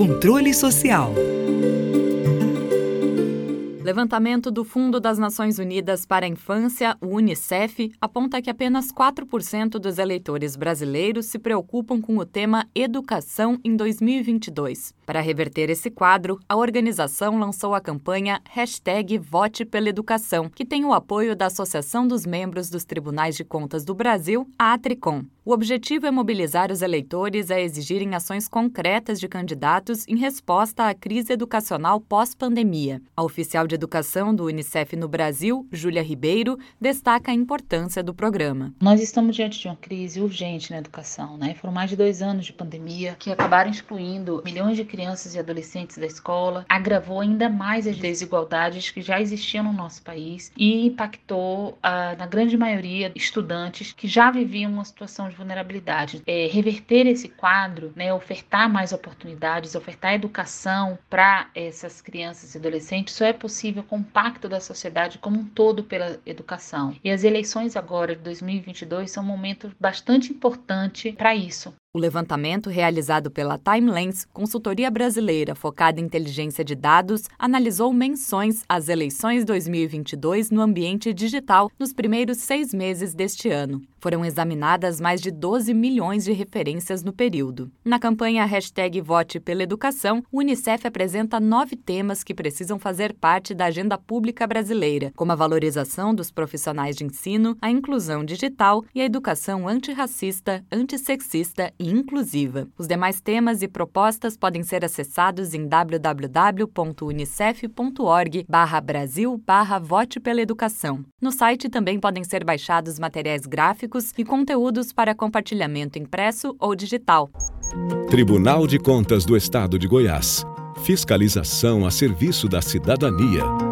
Controle Social. Levantamento do Fundo das Nações Unidas para a Infância, o UNICEF, aponta que apenas 4% dos eleitores brasileiros se preocupam com o tema educação em 2022. Para reverter esse quadro, a organização lançou a campanha Hashtag Vote pela Educação, que tem o apoio da Associação dos Membros dos Tribunais de Contas do Brasil, a Atricom. O objetivo é mobilizar os eleitores a exigirem ações concretas de candidatos em resposta à crise educacional pós-pandemia. A oficial de educação do Unicef no Brasil, Júlia Ribeiro, destaca a importância do programa. Nós estamos diante de uma crise urgente na educação, né? Foram mais de dois anos de pandemia que acabaram excluindo milhões de crianças e adolescentes da escola, agravou ainda mais as desigualdades que já existiam no nosso país e impactou, ah, na grande maioria, estudantes que já viviam uma situação de vulnerabilidade. É, reverter esse quadro, né, ofertar mais oportunidades, ofertar educação para essas crianças e adolescentes, só é possível com o pacto da sociedade como um todo pela educação. E as eleições agora de 2022 são um momento bastante importante para isso. O levantamento realizado pela Timelens, consultoria brasileira focada em inteligência de dados, analisou menções às eleições 2022 no ambiente digital nos primeiros seis meses deste ano. Foram examinadas mais de 12 milhões de referências no período. Na campanha Hashtag Vote pela Educação, o Unicef apresenta nove temas que precisam fazer parte da agenda pública brasileira, como a valorização dos profissionais de ensino, a inclusão digital e a educação antirracista, antissexista e inclusiva. Os demais temas e propostas podem ser acessados em www.unicef.org Brasil Vote pela Educação. No site também podem ser baixados materiais gráficos e conteúdos para compartilhamento impresso ou digital. Tribunal de Contas do Estado de Goiás. Fiscalização a serviço da cidadania.